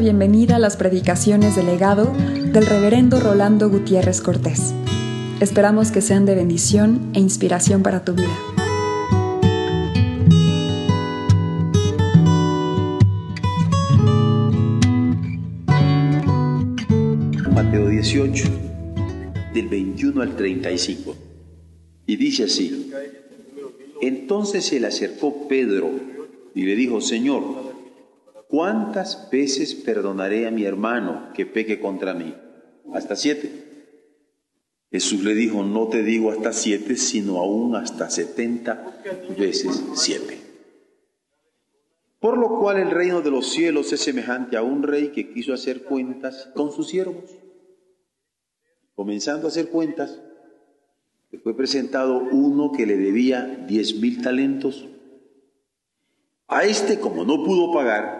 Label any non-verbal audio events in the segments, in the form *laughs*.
bienvenida a las predicaciones del legado del reverendo Rolando Gutiérrez Cortés. Esperamos que sean de bendición e inspiración para tu vida. Mateo 18, del 21 al 35. Y dice así, entonces se le acercó Pedro y le dijo, Señor, ¿cuántas veces perdonaré a mi hermano que peque contra mí? Hasta siete. Jesús le dijo, no te digo hasta siete, sino aún hasta setenta veces siete. Por lo cual el reino de los cielos es semejante a un rey que quiso hacer cuentas con sus siervos. Comenzando a hacer cuentas, le fue presentado uno que le debía diez mil talentos. A este, como no pudo pagar,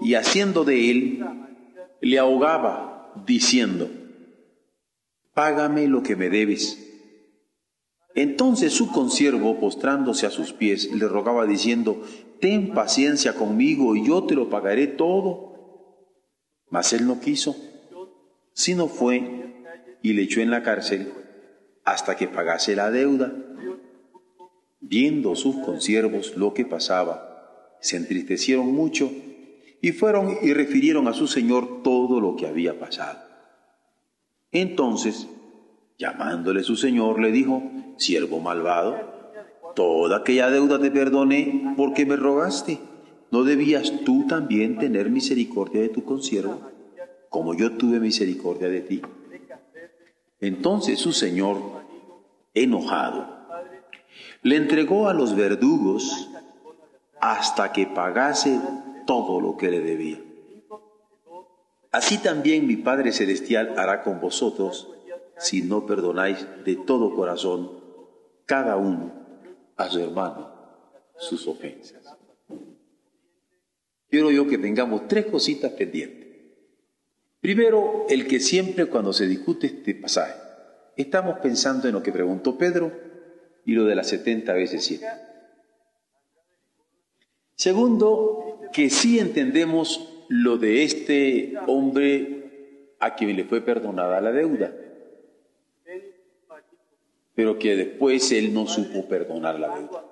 y haciendo de él, le ahogaba, diciendo, Págame lo que me debes. Entonces su consiervo, postrándose a sus pies, le rogaba diciendo, Ten paciencia conmigo y yo te lo pagaré todo. Mas él no quiso, sino fue y le echó en la cárcel hasta que pagase la deuda. Viendo sus consiervos lo que pasaba, se entristecieron mucho y fueron y refirieron a su señor todo lo que había pasado. Entonces, llamándole su señor, le dijo, siervo malvado, toda aquella deuda te perdoné porque me rogaste. ¿No debías tú también tener misericordia de tu consiervo, como yo tuve misericordia de ti? Entonces su señor, enojado, le entregó a los verdugos hasta que pagase todo lo que le debía. Así también mi Padre Celestial hará con vosotros si no perdonáis de todo corazón cada uno a su hermano sus ofensas. Quiero yo que tengamos tres cositas pendientes. Primero, el que siempre cuando se discute este pasaje, estamos pensando en lo que preguntó Pedro y lo de las 70 veces 7. Segundo, que sí entendemos lo de este hombre a quien le fue perdonada la deuda, pero que después él no supo perdonar la deuda.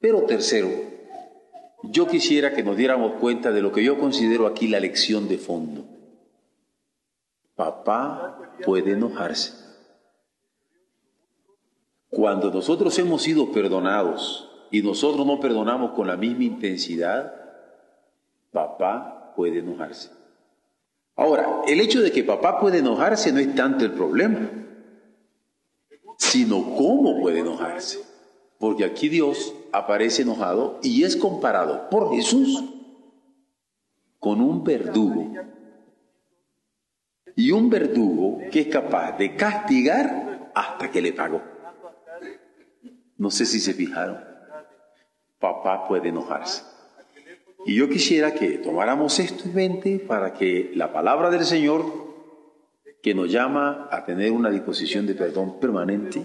Pero tercero, yo quisiera que nos diéramos cuenta de lo que yo considero aquí la lección de fondo. Papá puede enojarse. Cuando nosotros hemos sido perdonados, y nosotros no perdonamos con la misma intensidad, papá puede enojarse. Ahora, el hecho de que papá puede enojarse no es tanto el problema, sino cómo puede enojarse. Porque aquí Dios aparece enojado y es comparado por Jesús con un verdugo. Y un verdugo que es capaz de castigar hasta que le pagó. No sé si se fijaron papá puede enojarse. Y yo quisiera que tomáramos esto en mente para que la palabra del Señor, que nos llama a tener una disposición de perdón permanente,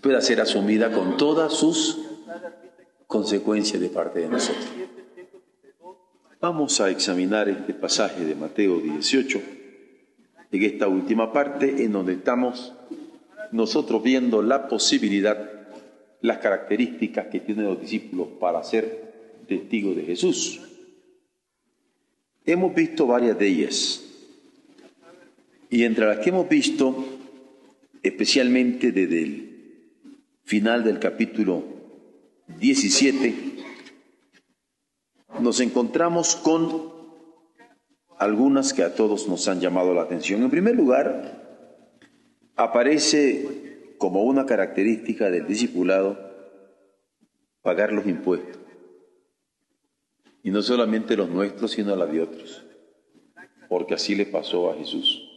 pueda ser asumida con todas sus consecuencias de parte de nosotros. Vamos a examinar este pasaje de Mateo 18, en esta última parte en donde estamos nosotros viendo la posibilidad las características que tienen los discípulos para ser testigos de Jesús. Hemos visto varias de ellas. Y entre las que hemos visto, especialmente desde el final del capítulo 17, nos encontramos con algunas que a todos nos han llamado la atención. En primer lugar, aparece como una característica del discipulado pagar los impuestos. Y no solamente los nuestros, sino la de otros. Porque así le pasó a Jesús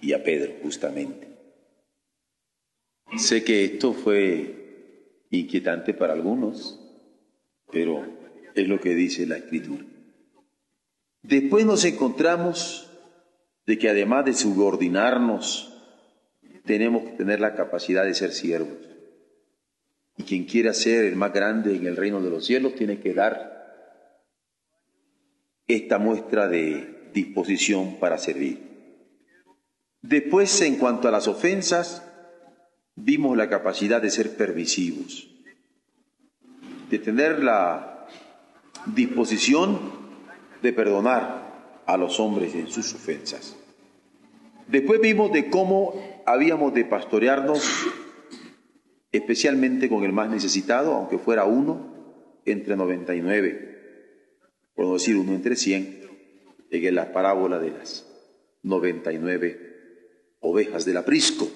y a Pedro, justamente. Sé que esto fue inquietante para algunos, pero es lo que dice la Escritura. Después nos encontramos de que además de subordinarnos, tenemos que tener la capacidad de ser siervos. Y quien quiera ser el más grande en el reino de los cielos tiene que dar esta muestra de disposición para servir. Después, en cuanto a las ofensas, vimos la capacidad de ser permisivos, de tener la disposición de perdonar a los hombres en sus ofensas. Después vimos de cómo habíamos de pastorearnos especialmente con el más necesitado, aunque fuera uno entre 99, por decir uno entre 100, en la parábola de las 99 ovejas del aprisco.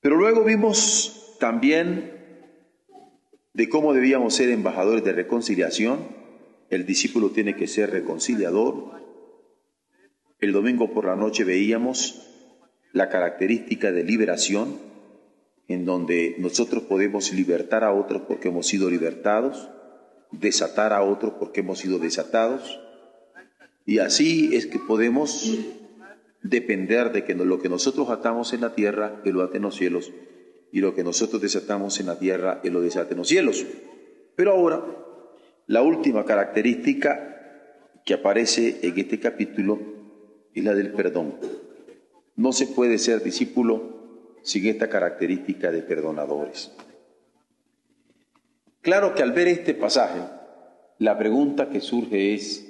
Pero luego vimos también de cómo debíamos ser embajadores de reconciliación. El discípulo tiene que ser reconciliador. El domingo por la noche veíamos la característica de liberación, en donde nosotros podemos libertar a otros porque hemos sido libertados, desatar a otros porque hemos sido desatados, y así es que podemos depender de que lo que nosotros atamos en la tierra, Él lo ate en los cielos, y lo que nosotros desatamos en la tierra, Él lo desate en los cielos. Pero ahora, la última característica que aparece en este capítulo es la del perdón. No se puede ser discípulo sin esta característica de perdonadores. Claro que al ver este pasaje, la pregunta que surge es,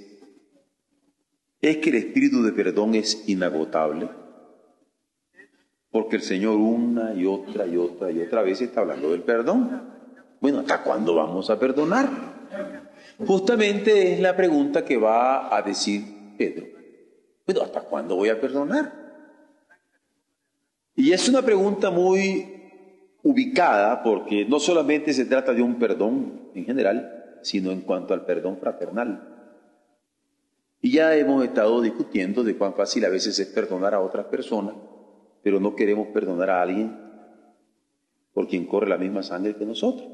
¿es que el espíritu de perdón es inagotable? Porque el Señor una y otra y otra y otra vez está hablando del perdón. Bueno, ¿hasta cuándo vamos a perdonar? Justamente es la pregunta que va a decir Pedro. Bueno, ¿hasta cuándo voy a perdonar? Y es una pregunta muy ubicada porque no solamente se trata de un perdón en general, sino en cuanto al perdón fraternal. Y ya hemos estado discutiendo de cuán fácil a veces es perdonar a otras personas, pero no queremos perdonar a alguien por quien corre la misma sangre que nosotros,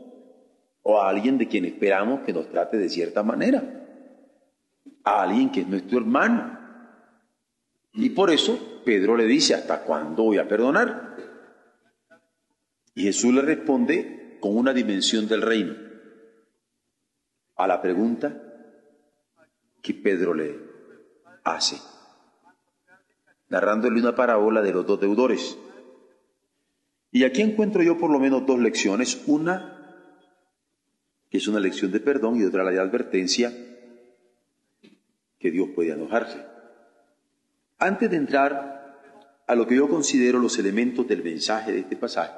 o a alguien de quien esperamos que nos trate de cierta manera, a alguien que es nuestro hermano. Y por eso Pedro le dice, ¿hasta cuándo voy a perdonar? Y Jesús le responde con una dimensión del reino a la pregunta que Pedro le hace, narrándole una parábola de los dos deudores. Y aquí encuentro yo por lo menos dos lecciones, una que es una lección de perdón y otra la de advertencia que Dios puede enojarse. Antes de entrar a lo que yo considero los elementos del mensaje de este pasaje,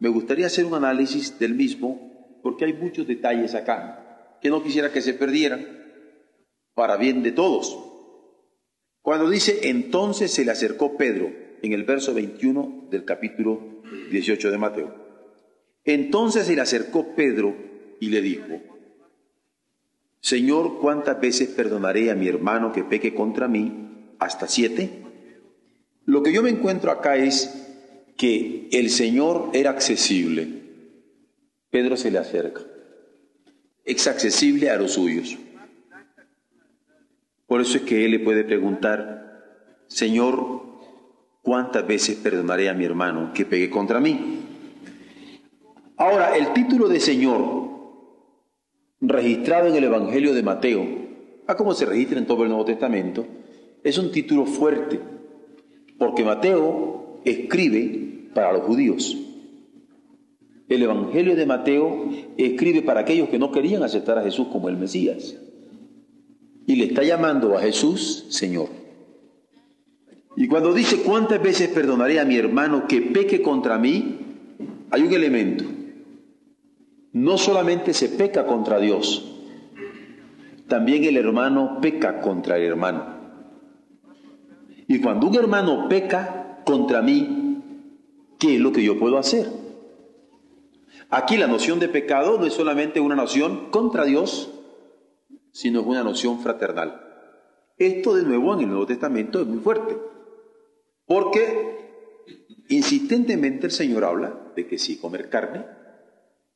me gustaría hacer un análisis del mismo porque hay muchos detalles acá que no quisiera que se perdieran para bien de todos. Cuando dice entonces se le acercó Pedro en el verso 21 del capítulo 18 de Mateo. Entonces se le acercó Pedro y le dijo, Señor, ¿cuántas veces perdonaré a mi hermano que peque contra mí hasta siete. Lo que yo me encuentro acá es que el Señor era accesible. Pedro se le acerca. Es accesible a los suyos. Por eso es que él le puede preguntar, Señor, ¿cuántas veces perdonaré a mi hermano que pegue contra mí? Ahora, el título de Señor, registrado en el Evangelio de Mateo, a como se registra en todo el Nuevo Testamento, es un título fuerte, porque Mateo escribe para los judíos. El Evangelio de Mateo escribe para aquellos que no querían aceptar a Jesús como el Mesías. Y le está llamando a Jesús Señor. Y cuando dice cuántas veces perdonaré a mi hermano que peque contra mí, hay un elemento. No solamente se peca contra Dios, también el hermano peca contra el hermano. Y cuando un hermano peca contra mí, ¿qué es lo que yo puedo hacer? Aquí la noción de pecado no es solamente una noción contra Dios, sino es una noción fraternal. Esto de nuevo en el Nuevo Testamento es muy fuerte, porque insistentemente el Señor habla de que si comer carne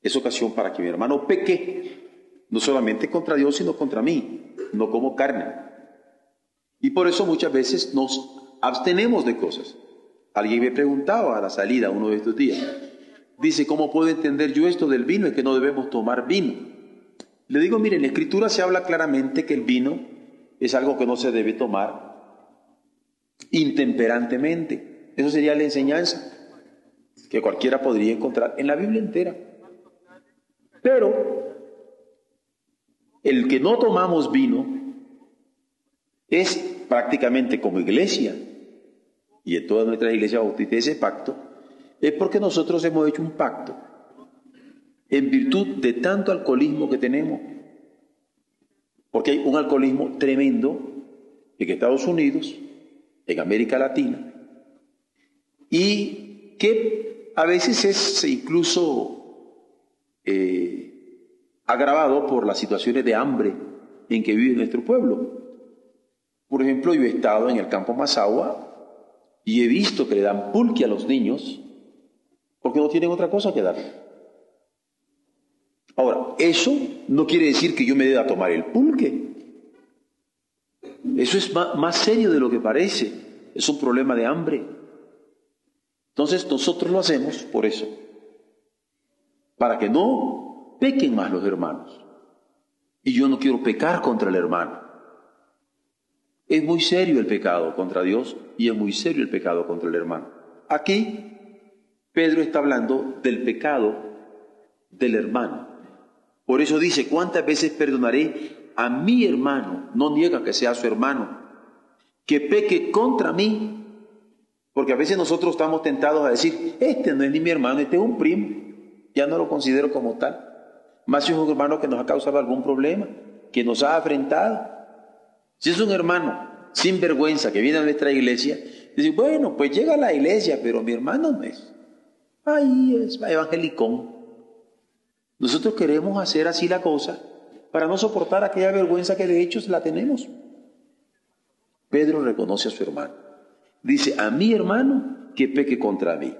es ocasión para que mi hermano peque, no solamente contra Dios, sino contra mí, no como carne. Y por eso muchas veces nos abstenemos de cosas. Alguien me preguntaba a la salida uno de estos días, dice, ¿cómo puedo entender yo esto del vino? Es que no debemos tomar vino. Le digo, miren, en la escritura se habla claramente que el vino es algo que no se debe tomar intemperantemente. Eso sería la enseñanza que cualquiera podría encontrar en la Biblia entera. Pero el que no tomamos vino es prácticamente como iglesia, y en todas nuestras iglesias bautistas ese pacto, es porque nosotros hemos hecho un pacto en virtud de tanto alcoholismo que tenemos. Porque hay un alcoholismo tremendo en Estados Unidos, en América Latina, y que a veces es incluso eh, agravado por las situaciones de hambre en que vive nuestro pueblo. Por ejemplo, yo he estado en el campo Mazagua y he visto que le dan pulque a los niños porque no tienen otra cosa que dar. Ahora, eso no quiere decir que yo me deba tomar el pulque. Eso es más serio de lo que parece. Es un problema de hambre. Entonces nosotros lo hacemos por eso. Para que no pequen más los hermanos. Y yo no quiero pecar contra el hermano. Es muy serio el pecado contra Dios y es muy serio el pecado contra el hermano. Aquí Pedro está hablando del pecado del hermano. Por eso dice, ¿cuántas veces perdonaré a mi hermano? No niega que sea su hermano. Que peque contra mí. Porque a veces nosotros estamos tentados a decir, este no es ni mi hermano, este es un primo. Ya no lo considero como tal. Más si es un hermano que nos ha causado algún problema, que nos ha afrentado. Si es un hermano sin vergüenza que viene a nuestra iglesia, dice, bueno, pues llega a la iglesia, pero mi hermano no es. Ahí es evangelicón. Nosotros queremos hacer así la cosa para no soportar aquella vergüenza que de hecho la tenemos. Pedro reconoce a su hermano. Dice, a mi hermano que peque contra mí.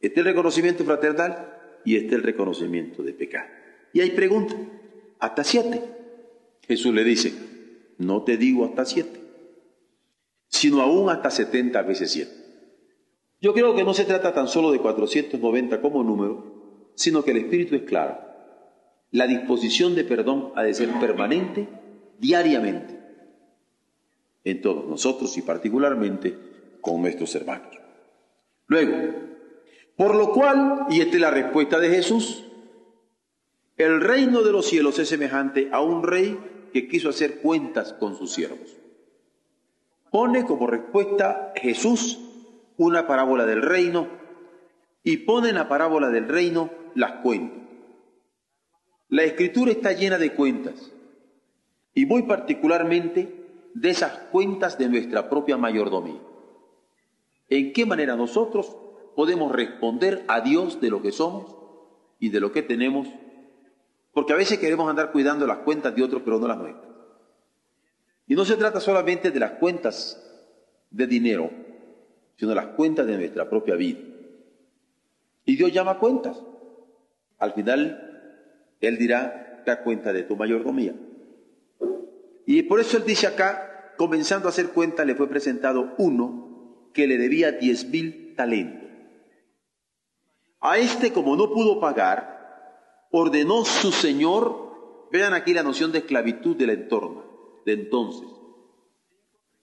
Este es el reconocimiento fraternal y este es el reconocimiento de pecado. Y hay pregunta, hasta siete. Jesús le dice, no te digo hasta siete, sino aún hasta setenta veces siete. Yo creo que no se trata tan solo de 490 como número, sino que el espíritu es claro. La disposición de perdón ha de ser permanente, diariamente, en todos nosotros y particularmente con nuestros hermanos. Luego, por lo cual, y esta es la respuesta de Jesús, el reino de los cielos es semejante a un rey que quiso hacer cuentas con sus siervos. Pone como respuesta Jesús una parábola del reino y pone en la parábola del reino las cuentas. La escritura está llena de cuentas y muy particularmente de esas cuentas de nuestra propia mayordomía. ¿En qué manera nosotros podemos responder a Dios de lo que somos y de lo que tenemos porque a veces queremos andar cuidando las cuentas de otros, pero no las nuestras. Y no se trata solamente de las cuentas de dinero, sino las cuentas de nuestra propia vida. Y Dios llama cuentas. Al final, Él dirá, da cuenta de tu mayordomía. Y por eso Él dice acá, comenzando a hacer cuenta, le fue presentado uno que le debía diez mil talentos. A este, como no pudo pagar, ordenó su Señor, vean aquí la noción de esclavitud del entorno, de entonces.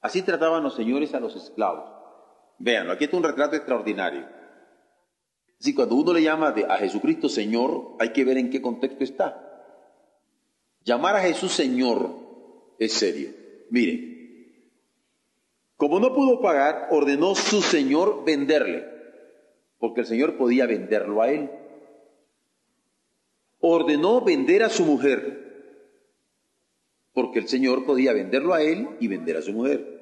Así trataban los señores a los esclavos. Vean, aquí está un retrato extraordinario. Así cuando uno le llama a Jesucristo Señor, hay que ver en qué contexto está. Llamar a Jesús Señor es serio. Miren, como no pudo pagar, ordenó su Señor venderle, porque el Señor podía venderlo a él ordenó vender a su mujer, porque el Señor podía venderlo a él y vender a su mujer.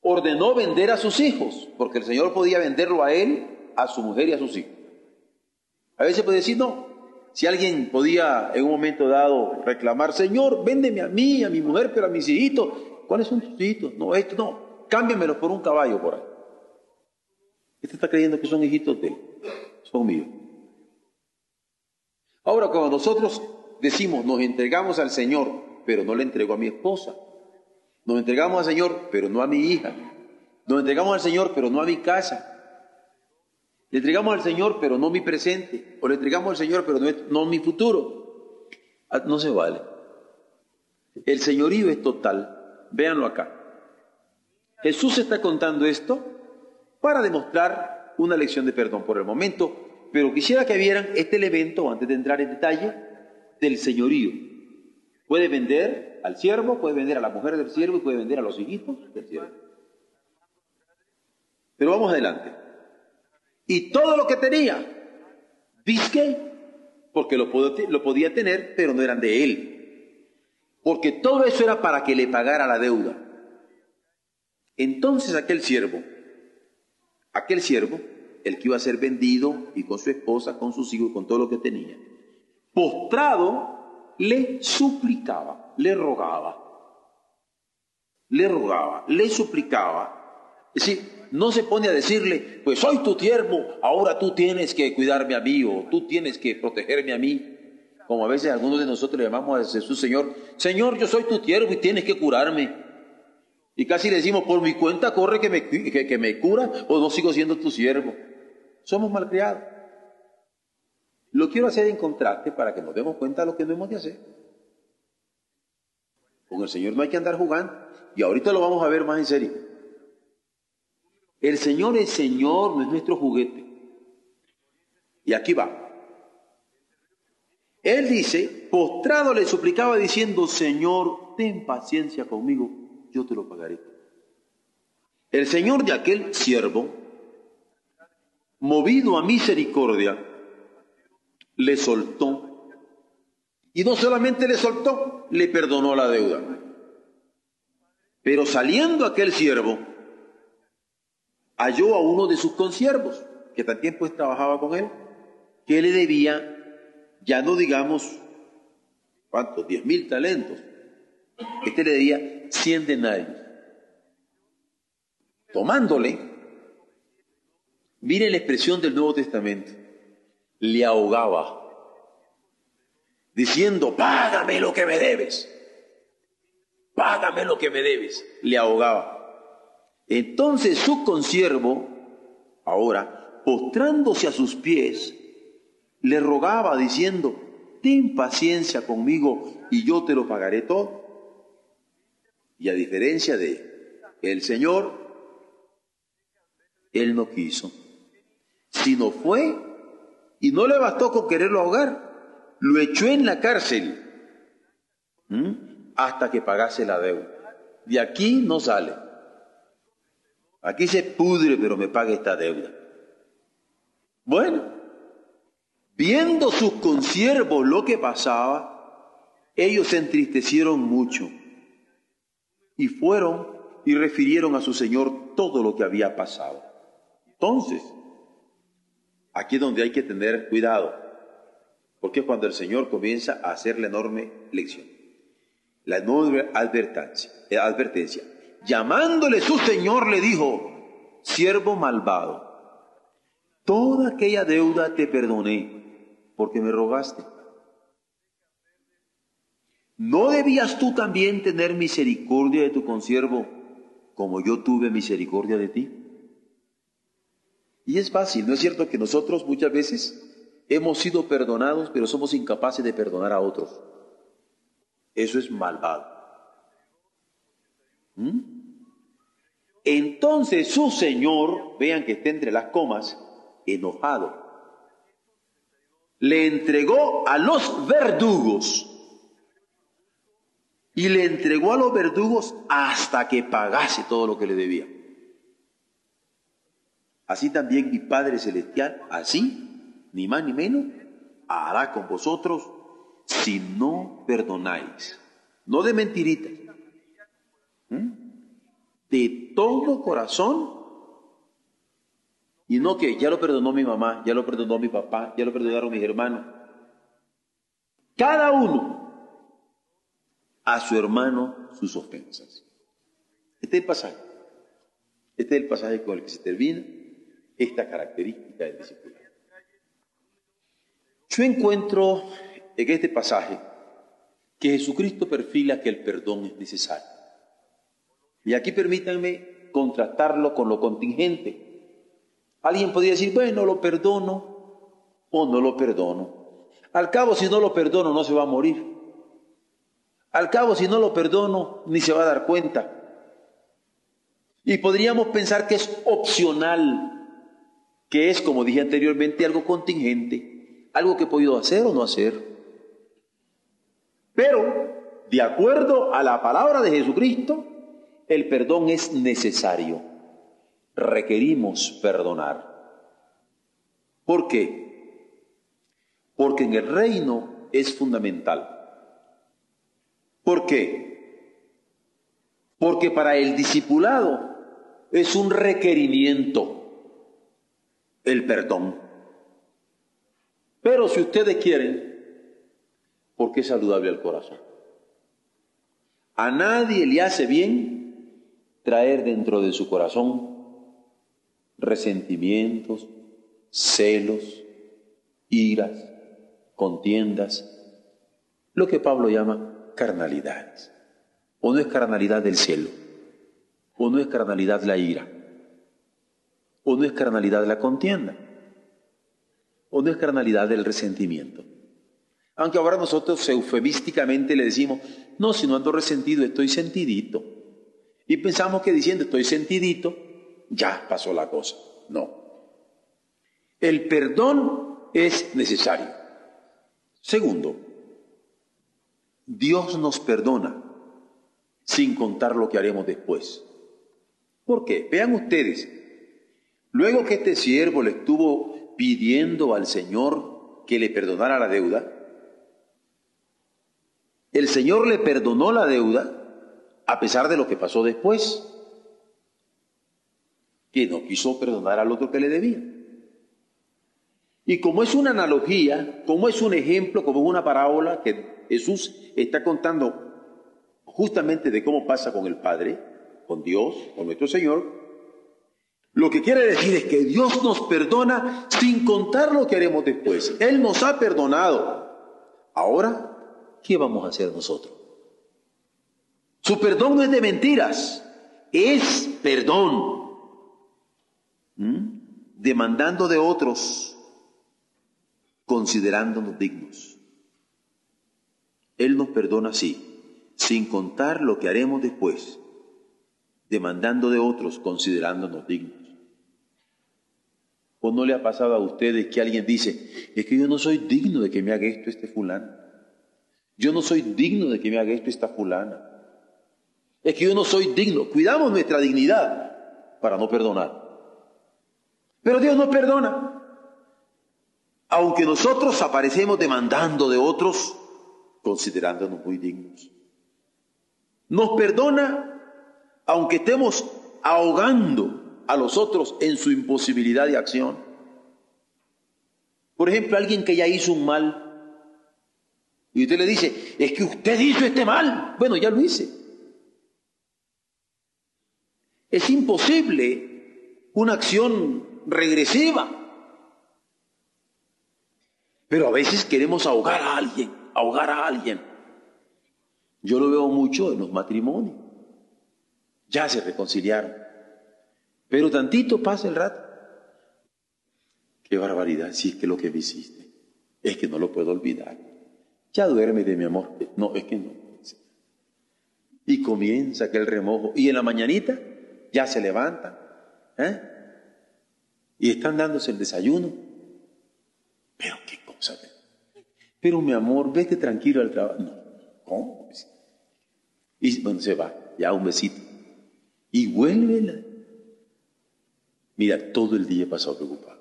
Ordenó vender a sus hijos, porque el Señor podía venderlo a él, a su mujer y a sus hijos. A veces puede decir, no, Si alguien podía en un momento dado reclamar, Señor, véndeme a mí, a mi mujer, pero a mis hijitos, ¿cuáles son tus hijitos? No, esto no, cámbiamelos por un caballo por ahí. Este está creyendo que son hijitos de él, son míos. Ahora, cuando nosotros decimos, nos entregamos al Señor, pero no le entrego a mi esposa, nos entregamos al Señor, pero no a mi hija, nos entregamos al Señor, pero no a mi casa, le entregamos al Señor, pero no mi presente. O le entregamos al Señor, pero no, mi futuro. Ah, no se vale. El señorío es total. Véanlo acá. Jesús está contando esto para demostrar una lección de perdón por el momento, pero quisiera que vieran este elemento, antes de entrar en detalle, del señorío. Puede vender al siervo, puede vender a la mujer del siervo y puede vender a los hijitos del siervo. Pero vamos adelante y todo lo que tenía. Disque, porque lo, lo podía tener, pero no eran de él. Porque todo eso era para que le pagara la deuda. Entonces aquel siervo, aquel siervo, el que iba a ser vendido y con su esposa, con sus hijos, con todo lo que tenía, postrado, le suplicaba, le rogaba, le rogaba, le suplicaba. Es decir, no se pone a decirle, pues soy tu siervo, ahora tú tienes que cuidarme a mí o tú tienes que protegerme a mí. Como a veces algunos de nosotros le llamamos a Jesús Señor, Señor, yo soy tu siervo y tienes que curarme. Y casi le decimos, por mi cuenta corre que me, que, me cura o no sigo siendo tu siervo. Somos malcriados. Lo quiero hacer en contraste para que nos demos cuenta de lo que no hemos de hacer. Con el Señor no hay que andar jugando. Y ahorita lo vamos a ver más en serio. El Señor es Señor, no es nuestro juguete. Y aquí va. Él dice, postrado le suplicaba diciendo, Señor, ten paciencia conmigo, yo te lo pagaré. El Señor de aquel siervo, movido a misericordia, le soltó. Y no solamente le soltó, le perdonó la deuda. Pero saliendo aquel siervo, halló a uno de sus consiervos, que también pues trabajaba con él, que le debía, ya no digamos, ¿cuántos? Diez mil talentos. Este le debía cien denarios. Tomándole, mire la expresión del Nuevo Testamento, le ahogaba, diciendo, págame lo que me debes, págame lo que me debes, le ahogaba. Entonces su consiervo, ahora, postrándose a sus pies, le rogaba diciendo, ten paciencia conmigo y yo te lo pagaré todo. Y a diferencia de el Señor, él no quiso, sino fue y no le bastó con quererlo ahogar, lo echó en la cárcel hasta que pagase la deuda. De aquí no sale. Aquí se pudre, pero me paga esta deuda. Bueno, viendo sus consiervos lo que pasaba, ellos se entristecieron mucho y fueron y refirieron a su Señor todo lo que había pasado. Entonces, aquí es donde hay que tener cuidado, porque cuando el Señor comienza a hacer la enorme lección, la enorme advertencia. Eh, advertencia. Llamándole su señor le dijo, siervo malvado, toda aquella deuda te perdoné porque me rogaste. ¿No debías tú también tener misericordia de tu consiervo como yo tuve misericordia de ti? Y es fácil, ¿no es cierto que nosotros muchas veces hemos sido perdonados, pero somos incapaces de perdonar a otros? Eso es malvado. ¿Mm? Entonces su señor, vean que está entre las comas, enojado, le entregó a los verdugos y le entregó a los verdugos hasta que pagase todo lo que le debía. Así también mi Padre Celestial, así, ni más ni menos, hará con vosotros si no perdonáis. No de mentiritas. De todo corazón y no que ya lo perdonó mi mamá, ya lo perdonó mi papá, ya lo perdonaron mis hermanos. cada uno a su hermano sus ofensas. Este es el pasaje. Este es el pasaje con el que se termina esta característica del discipulado. Yo encuentro en este pasaje que Jesucristo perfila que el perdón es necesario. Y aquí permítanme contrastarlo con lo contingente. Alguien podría decir, bueno, lo perdono o no lo perdono. Al cabo, si no lo perdono, no se va a morir. Al cabo, si no lo perdono, ni se va a dar cuenta. Y podríamos pensar que es opcional, que es, como dije anteriormente, algo contingente, algo que he podido hacer o no hacer. Pero, de acuerdo a la palabra de Jesucristo, el perdón es necesario. Requerimos perdonar. ¿Por qué? Porque en el reino es fundamental. ¿Por qué? Porque para el discipulado es un requerimiento el perdón. Pero si ustedes quieren, porque es saludable al corazón. A nadie le hace bien traer dentro de su corazón resentimientos, celos, iras, contiendas, lo que Pablo llama carnalidades. O no es carnalidad del cielo, o no es carnalidad la ira, o no es carnalidad la contienda, o no es carnalidad del resentimiento. Aunque ahora nosotros eufemísticamente le decimos, no, si no ando resentido, estoy sentidito. Y pensamos que diciendo estoy sentidito, ya pasó la cosa. No. El perdón es necesario. Segundo, Dios nos perdona sin contar lo que haremos después. ¿Por qué? Vean ustedes, luego que este siervo le estuvo pidiendo al Señor que le perdonara la deuda, el Señor le perdonó la deuda a pesar de lo que pasó después, que no quiso perdonar al otro que le debía. Y como es una analogía, como es un ejemplo, como es una parábola que Jesús está contando justamente de cómo pasa con el Padre, con Dios, con nuestro Señor, lo que quiere decir es que Dios nos perdona sin contar lo que haremos después. Él nos ha perdonado. Ahora ¿qué vamos a hacer nosotros? Su perdón no es de mentiras, es perdón. ¿Mm? Demandando de otros, considerándonos dignos. Él nos perdona así, sin contar lo que haremos después, demandando de otros, considerándonos dignos. ¿O no le ha pasado a ustedes que alguien dice, es que yo no soy digno de que me haga esto este fulano? Yo no soy digno de que me haga esto esta fulana. Es que yo no soy digno. Cuidamos nuestra dignidad para no perdonar. Pero Dios nos perdona. Aunque nosotros aparecemos demandando de otros, considerándonos muy dignos. Nos perdona aunque estemos ahogando a los otros en su imposibilidad de acción. Por ejemplo, alguien que ya hizo un mal y usted le dice, es que usted hizo este mal. Bueno, ya lo hice. Es imposible una acción regresiva. Pero a veces queremos ahogar a alguien, ahogar a alguien. Yo lo veo mucho en los matrimonios. Ya se reconciliaron. Pero tantito pasa el rato. Qué barbaridad, si es que lo que me hiciste es que no lo puedo olvidar. Ya duerme de mi amor. No, es que no. Y comienza aquel remojo. Y en la mañanita ya se levanta. ¿eh? Y están dándose el desayuno. Pero qué cosa. Pero mi amor, vete tranquilo al trabajo. No, ¿cómo? Y bueno, se va, ya un besito. Y vuelve. Mira, todo el día pasado preocupado.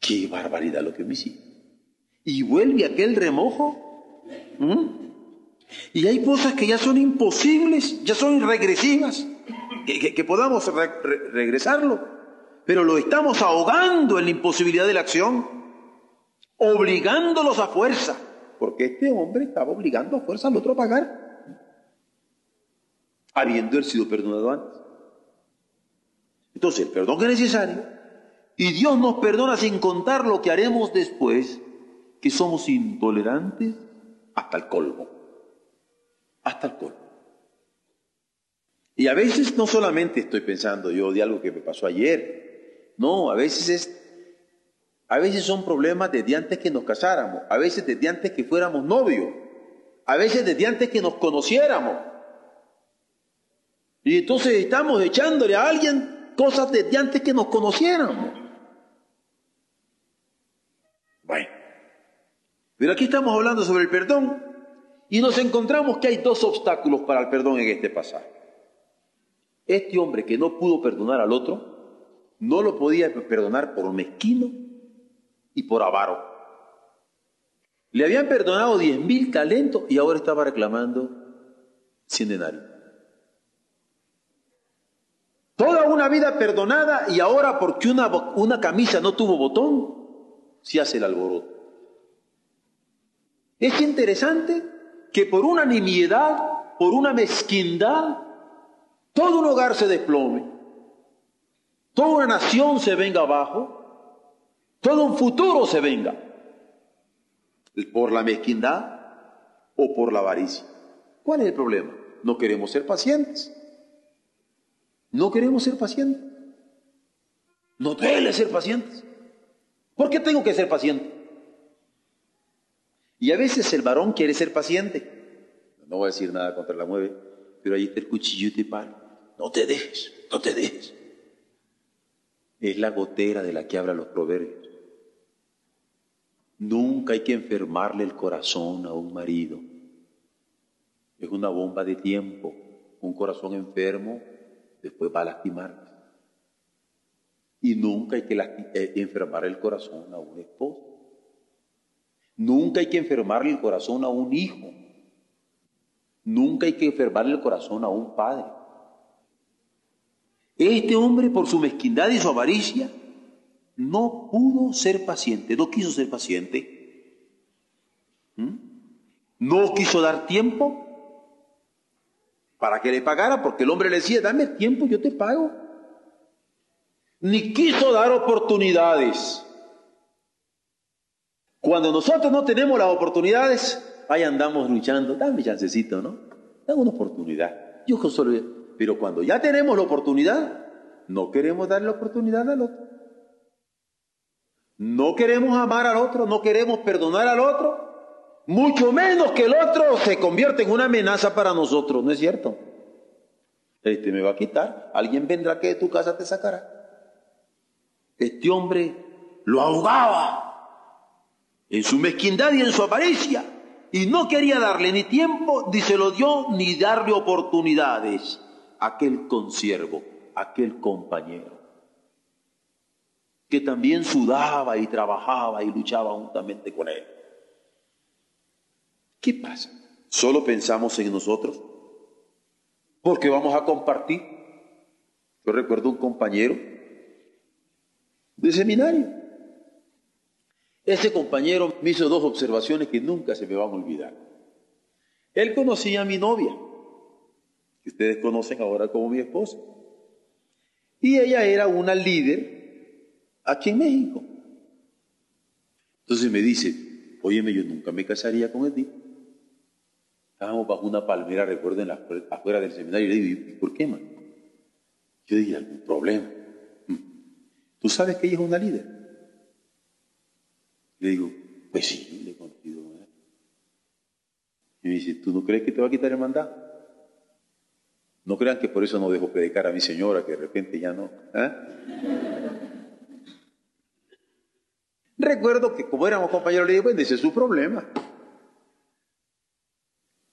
Qué barbaridad lo que me hiciste. Y vuelve aquel remojo. Y hay cosas que ya son imposibles, ya son regresivas, que, podamos regresarlo, pero lo estamos ahogando en la imposibilidad de la acción, obligándolos a fuerza porque este hombre estaba obligando a fuerza al otro a pagar, habiendo él sido perdonado antes. Entonces, el perdón es necesario, y Dios nos perdona sin contar lo que haremos después, que somos intolerantes hasta el colmo, hasta el colmo. Y a veces no solamente estoy pensando yo de algo que me pasó ayer, no, a veces es a veces son problemas desde antes que nos casáramos, a veces desde antes que fuéramos novios, a veces desde antes que nos conociéramos. Y entonces estamos echándole a alguien cosas desde antes que nos conociéramos. Bueno, pero aquí estamos hablando sobre el perdón y nos encontramos que hay dos obstáculos para el perdón en este pasaje. Este hombre que no pudo perdonar al otro, no lo podía perdonar por mezquino y por avaro. Le habían perdonado diez mil talentos y ahora estaba reclamando cien denarios. Toda una vida perdonada y ahora porque una, una camisa no tuvo botón, se hace el alboroto. Es interesante que por una nimiedad, por una mezquindad, todo un hogar se desplome, toda una nación se venga abajo, todo un futuro se venga por la mezquindad o por la avaricia. ¿Cuál es el problema? No queremos ser pacientes. No queremos ser pacientes. No duele ser pacientes. ¿Por qué tengo que ser paciente? Y a veces el varón quiere ser paciente. No voy a decir nada contra la mueve, pero ahí está el cuchillo y te paro. No te dejes, no te dejes. Es la gotera de la que hablan los proverbios. Nunca hay que enfermarle el corazón a un marido. Es una bomba de tiempo. Un corazón enfermo después va a lastimar. Y nunca hay que eh, enfermar el corazón a un esposo. Nunca hay que enfermarle el corazón a un hijo. Nunca hay que enfermarle el corazón a un padre. Este hombre, por su mezquindad y su avaricia, no pudo ser paciente, no quiso ser paciente, ¿Mm? no quiso dar tiempo para que le pagara, porque el hombre le decía, dame tiempo, yo te pago. Ni quiso dar oportunidades. Cuando nosotros no tenemos las oportunidades, ahí andamos luchando, dame chancecito, ¿no? Dame una oportunidad. Yo solo... Pero cuando ya tenemos la oportunidad, no queremos dar la oportunidad al otro. No queremos amar al otro, no queremos perdonar al otro, mucho menos que el otro se convierta en una amenaza para nosotros, ¿no es cierto? Este me va a quitar, alguien vendrá que de tu casa te sacará. Este hombre lo ahogaba en su mezquindad y en su avaricia y no quería darle ni tiempo, ni se lo dio, ni darle oportunidades a aquel consiervo, a aquel compañero que también sudaba y trabajaba y luchaba juntamente con él. ¿Qué pasa? ¿Solo pensamos en nosotros? Porque vamos a compartir. Yo recuerdo un compañero de seminario. Ese compañero me hizo dos observaciones que nunca se me van a olvidar. Él conocía a mi novia, que ustedes conocen ahora como mi esposa. Y ella era una líder aquí en México. Entonces me dice, óyeme, yo nunca me casaría con el. Estábamos bajo una palmera, recuerden, afuera del seminario, y le digo, ¿y por qué, man? Yo dije, algún problema. Mm. ¿Tú sabes que ella es una líder? Le digo, pues sí, le he conocido. Y me dice, ¿tú no crees que te va a quitar el mandato? No crean que por eso no dejo predicar a mi señora, que de repente ya no. ¿eh? *laughs* Recuerdo que como éramos compañeros, le dije, bueno, ese es su problema.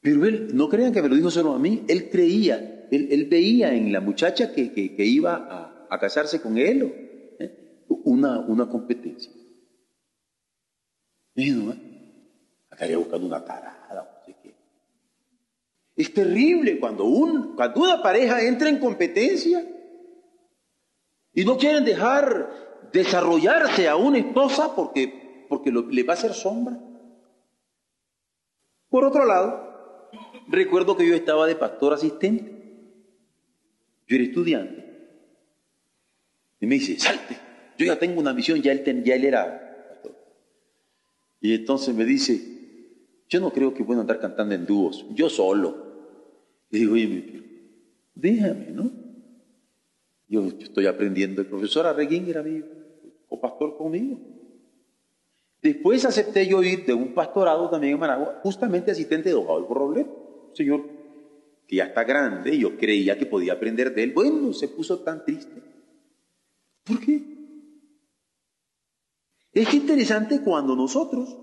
Pero él, no crean que me lo dijo solo a mí, él creía, él, veía en la muchacha que, iba a, casarse con él ¿eh? una, una competencia. Y no, buscando una tarada. Es terrible cuando, un, cuando una pareja entra en competencia y no quieren dejar desarrollarse a una esposa porque, porque le va a hacer sombra. Por otro lado, recuerdo que yo estaba de pastor asistente. Yo era estudiante. Y me dice, salte, yo ya tengo una misión, ya él, era pastor. Y entonces me dice, yo no creo que pueda andar cantando en dúos, yo solo. Y digo, oye, déjame, ¿no? Yo, estoy aprendiendo. El profesor Arreguín era mi pastor conmigo. Después acepté yo ir de un pastorado también en Managua, justamente asistente de don Adolfo Robledo, señor que ya está grande, yo creía que podía aprender de él. Bueno, se puso tan triste. ¿Por qué? Es interesante cuando nosotros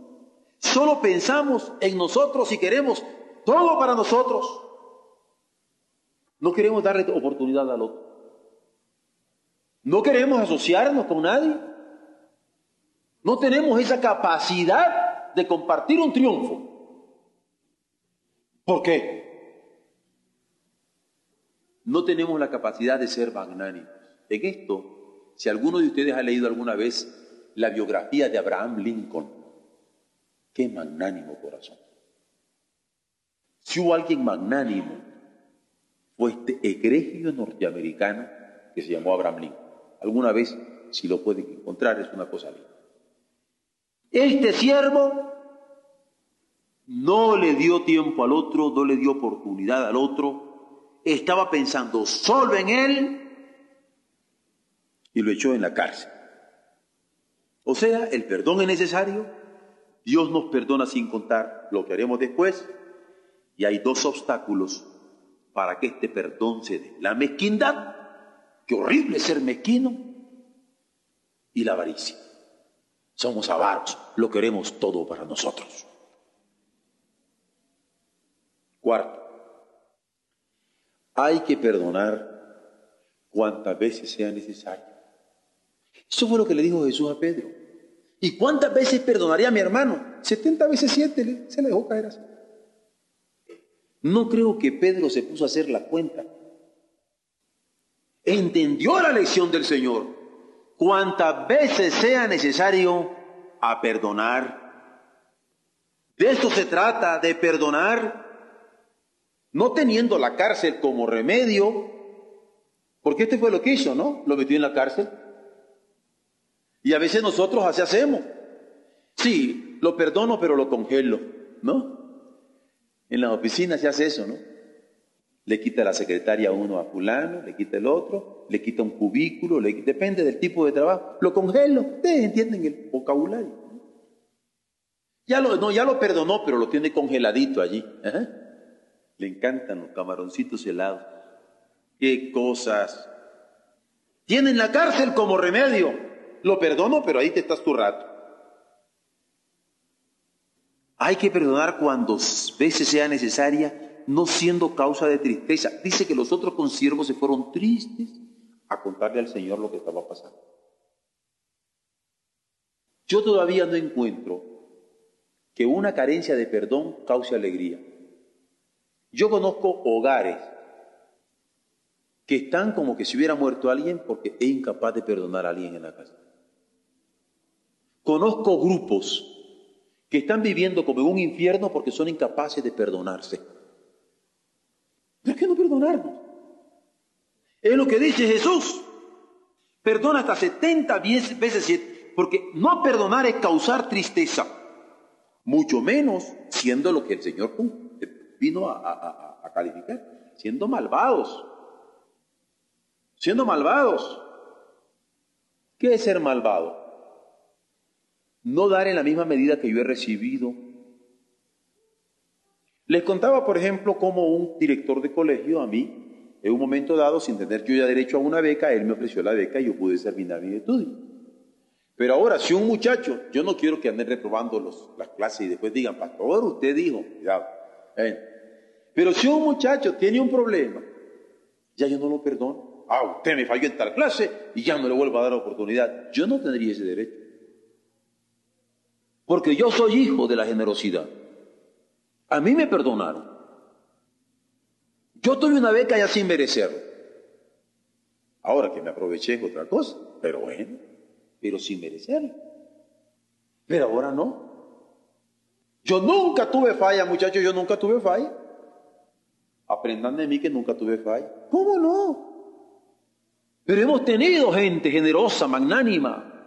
solo pensamos en nosotros y queremos todo para nosotros. No queremos darle oportunidad al otro. No queremos asociarnos con nadie. No tenemos esa capacidad de compartir un triunfo. ¿Por qué? No tenemos la capacidad de ser magnánimos. En esto, si alguno de ustedes ha leído alguna vez la biografía de Abraham Lincoln, qué magnánimo corazón. Si hubo alguien magnánimo, fue este egregio norteamericano que se llamó Abraham Lincoln. Alguna vez, si lo pueden encontrar, es una cosa linda. Este siervo no le dio tiempo al otro, no le dio oportunidad al otro, estaba pensando solo en él y lo echó en la cárcel. O sea, el perdón es necesario, Dios nos perdona sin contar lo que haremos después, y hay dos obstáculos para que este perdón se dé. La mezquindad, qué horrible ser mezquino, y la avaricia. Somos avaros, lo queremos todo para nosotros. Cuarto, hay que perdonar cuantas veces sea necesario. Eso fue lo que le dijo Jesús a Pedro. ¿Y cuántas veces perdonaría a mi hermano? 70 veces 7 se le dejó caer así. No creo que Pedro se puso a hacer la cuenta. Entendió la lección del Señor. Cuantas veces sea necesario a perdonar. De esto se trata, de perdonar, no teniendo la cárcel como remedio, porque este fue lo que hizo, ¿no? Lo metió en la cárcel. Y a veces nosotros así hacemos. Sí, lo perdono, pero lo congelo, ¿no? En las oficinas se hace eso, ¿no? Le quita la secretaria uno a fulano, le quita el otro, le quita un cubículo, le, depende del tipo de trabajo. Lo congelo, ustedes entienden el vocabulario. Ya lo, no, ya lo perdonó, pero lo tiene congeladito allí. Le encantan los camaroncitos helados. Qué cosas. Tienen la cárcel como remedio. Lo perdono, pero ahí te estás tu rato. Hay que perdonar cuando veces sea necesaria, no siendo causa de tristeza. Dice que los otros consiervos se fueron tristes a contarle al Señor lo que estaba pasando. Yo todavía no encuentro que una carencia de perdón cause alegría. Yo conozco hogares que están como que si hubiera muerto alguien porque es incapaz de perdonar a alguien en la casa. Conozco grupos que están viviendo como en un infierno porque son incapaces de perdonarse. ¿Por qué no perdonarnos? Es lo que dice Jesús. Perdona hasta 70 veces, porque no perdonar es causar tristeza, mucho menos siendo lo que el Señor vino a, calificar, siendo malvados, siendo malvados. ¿Qué es ser malvado? no dar en la misma medida que yo he recibido. Les contaba, por ejemplo, cómo un director de colegio a mí, en un momento dado, sin tener yo ya derecho a una beca, él me ofreció la beca y yo pude terminar mi estudio. Pero ahora, si un muchacho, yo no quiero que anden reprobando los, las clases y después digan, pastor, usted dijo, cuidado. Pero si un muchacho tiene un problema, ya yo no lo perdono. Ah, usted me falló en tal clase y ya no le vuelvo a dar la oportunidad. Yo no tendría ese derecho porque yo soy hijo de la generosidad. A mí me perdonaron. Yo tuve una beca ya sin merecerlo. Ahora que me aproveché es otra cosa, pero bueno, pero sin merecerlo. Pero ahora no. Yo nunca tuve falla, muchachos, yo nunca tuve falla. Aprendan de mí que nunca tuve falla. ¿Cómo no? Pero hemos tenido gente generosa, magnánima,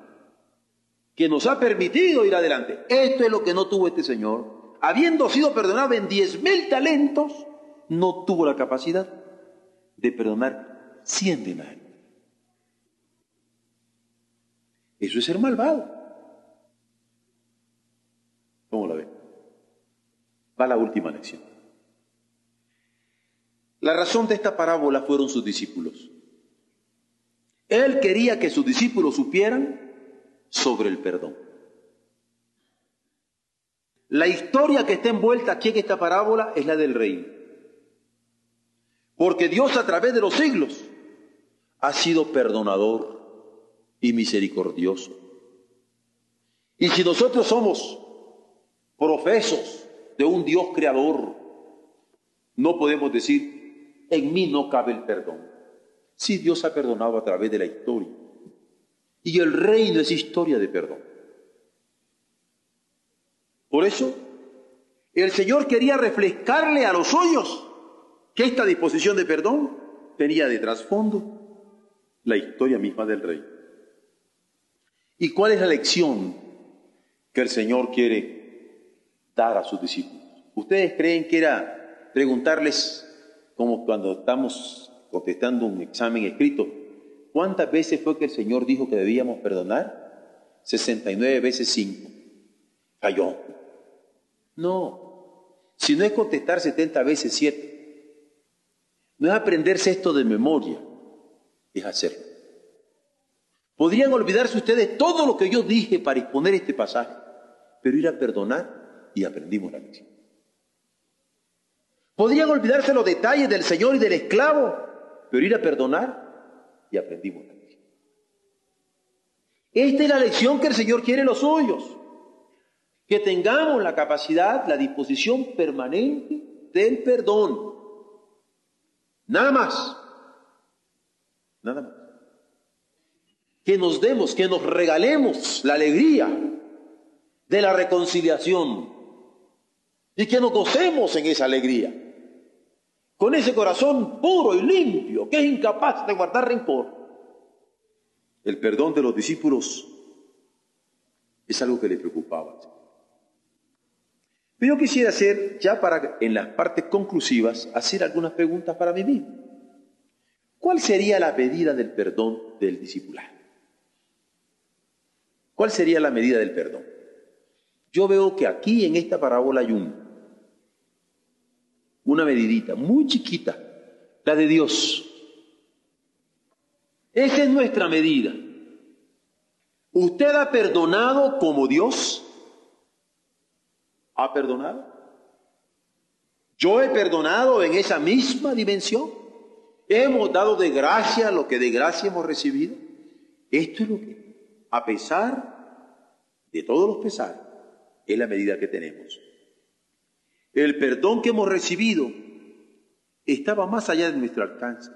que nos ha permitido ir adelante. Esto es lo que no tuvo este señor. Habiendo sido perdonado en diez mil talentos, no tuvo la capacidad de perdonar cien denarios. Eso es ser malvado. ¿Cómo la ven? Va la última lección. La razón de esta parábola fueron sus discípulos. Él quería que sus discípulos supieran sobre el perdón. La historia que está envuelta aquí en esta parábola es la del reino. Porque Dios a través de los siglos ha sido perdonador y misericordioso. Y si nosotros somos profesos de un Dios creador, no podemos decir, en mí no cabe el perdón. Si Dios ha perdonado a través de la historia. Y el reino es historia de perdón. Por eso, el Señor quería reflejarle a los suyos que esta disposición de perdón tenía de trasfondo la historia misma del rey. ¿Y cuál es la lección que el Señor quiere dar a sus discípulos? ¿Ustedes creen que era preguntarles, como cuando estamos contestando un examen escrito, ¿Cuántas veces fue que el Señor dijo que debíamos perdonar? 69 veces 5. Falló. No. Si no es contestar 70 veces 7. No es aprenderse esto de memoria. Es hacerlo. Podrían olvidarse ustedes todo lo que yo dije para exponer este pasaje, pero ir a perdonar y aprendimos la lección. Podrían olvidarse los detalles del Señor y del esclavo, pero ir a perdonar y aprendimos la lección. Esta es la lección que el Señor quiere en los suyos. Que tengamos la capacidad, la disposición permanente del perdón. Nada más. Nada más. Que nos demos, que nos regalemos la alegría de la reconciliación y que nos gocemos en esa alegría con ese corazón puro y limpio, que es incapaz de guardar rencor. El perdón de los discípulos es algo que les preocupaba. Pero yo quisiera hacer, ya para en las partes conclusivas, hacer algunas preguntas para mí mismo. ¿Cuál sería la medida del perdón del discípulo? ¿Cuál sería la medida del perdón? Yo veo que aquí en esta parábola hay un una medidita muy chiquita, la de Dios. Esa es nuestra medida. ¿Usted ha perdonado como Dios? ¿Ha perdonado? Yo he perdonado en esa misma dimensión. Hemos dado de gracia lo que de gracia hemos recibido. Esto es lo que, a pesar de todos los pesares, es la medida que tenemos. El perdón que hemos recibido estaba más allá de nuestro alcance.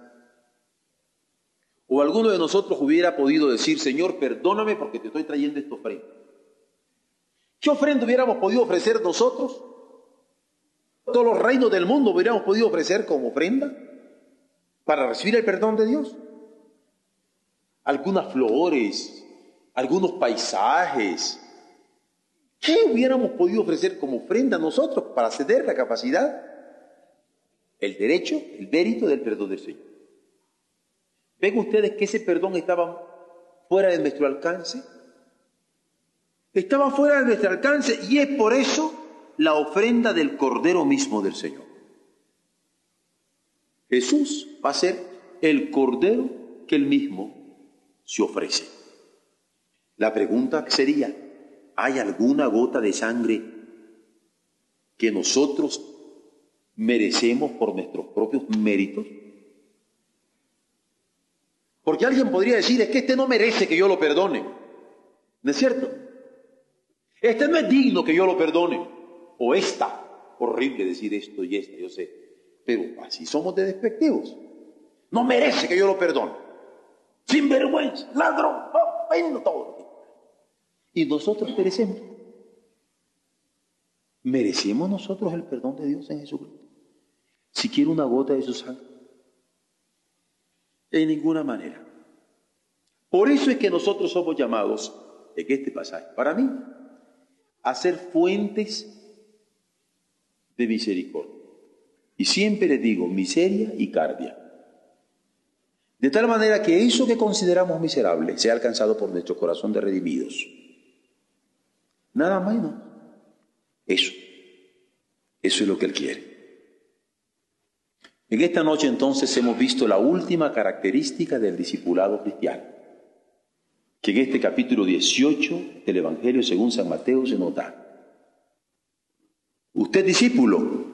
O alguno de nosotros hubiera podido decir, Señor, perdóname porque te estoy trayendo esta ofrenda. ¿Qué ofrenda hubiéramos podido ofrecer nosotros? Todos los reinos del mundo hubiéramos podido ofrecer como ofrenda para recibir el perdón de Dios. Algunas flores, algunos paisajes, ¿Qué hubiéramos podido ofrecer como ofrenda a nosotros para ceder la capacidad, el derecho, el mérito del perdón del Señor? ¿Ven ustedes que ese perdón estaba fuera de nuestro alcance? Estaba fuera de nuestro alcance y es por eso la ofrenda del Cordero mismo del Señor. Jesús va a ser el Cordero que él mismo se ofrece. La pregunta sería, ¿Hay alguna gota de sangre que nosotros merecemos por nuestros propios méritos? Porque alguien podría decir, es que este no merece que yo lo perdone. ¿No es cierto? Este no es digno que yo lo perdone. O esta. Horrible decir esto y esta, yo sé. Pero así somos de despectivos. No merece que yo lo perdone. Sin vergüenza, ladrón, oh, todo y nosotros perecemos. ¿Merecemos nosotros el perdón de Dios en Jesucristo? Si quiere una gota de su sangre. En ninguna manera. Por eso es que nosotros somos llamados, en este pasaje, para mí, a ser fuentes de misericordia. Y siempre les digo, miseria y cardia. De tal manera que eso que consideramos miserable sea alcanzado por nuestro corazón de redimidos. Nada menos. Eso. Eso es lo que Él quiere. En esta noche entonces hemos visto la última característica del discipulado cristiano, que en este capítulo 18 del Evangelio según San Mateo se nota. Usted discípulo,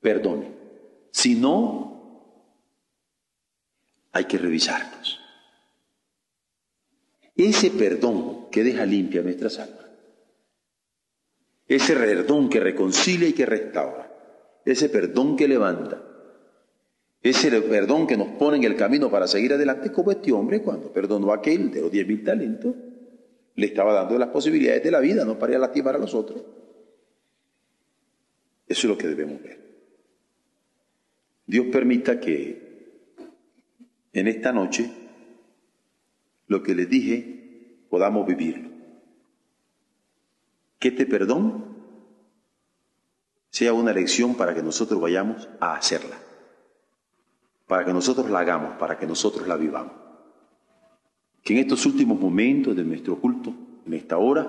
perdone. Si no, hay que revisarnos. Ese perdón que deja limpia nuestras almas, ese perdón que reconcilia y que restaura, ese perdón que levanta, ese perdón que nos pone en el camino para seguir adelante, como este hombre cuando perdonó a aquel de los diez mil talentos, le estaba dando las posibilidades de la vida, no para lastimar a los otros. Eso es lo que debemos ver. Dios permita que en esta noche lo que les dije podamos vivirlo. Que este perdón sea una lección para que nosotros vayamos a hacerla, para que nosotros la hagamos, para que nosotros la vivamos. Que en estos últimos momentos de nuestro culto, en esta hora,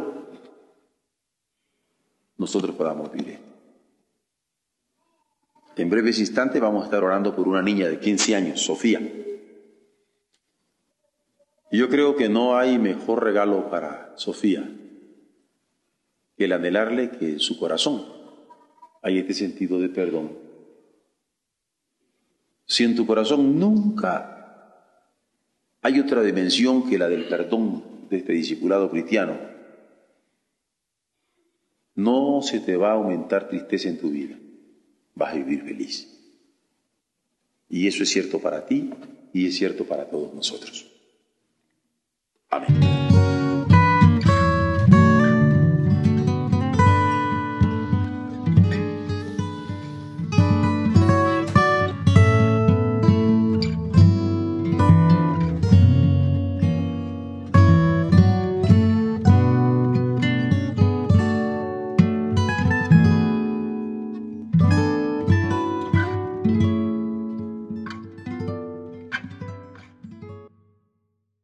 nosotros podamos vivir en breves instantes vamos a estar orando por una niña de 15 años, Sofía. Y yo creo que no hay mejor regalo para Sofía que el anhelarle que en su corazón hay este sentido de perdón. Si en tu corazón nunca hay otra dimensión que la del perdón de este discipulado cristiano, no se te va a aumentar tristeza en tu vida vas a vivir feliz. Y eso es cierto para ti y es cierto para todos nosotros. Amén.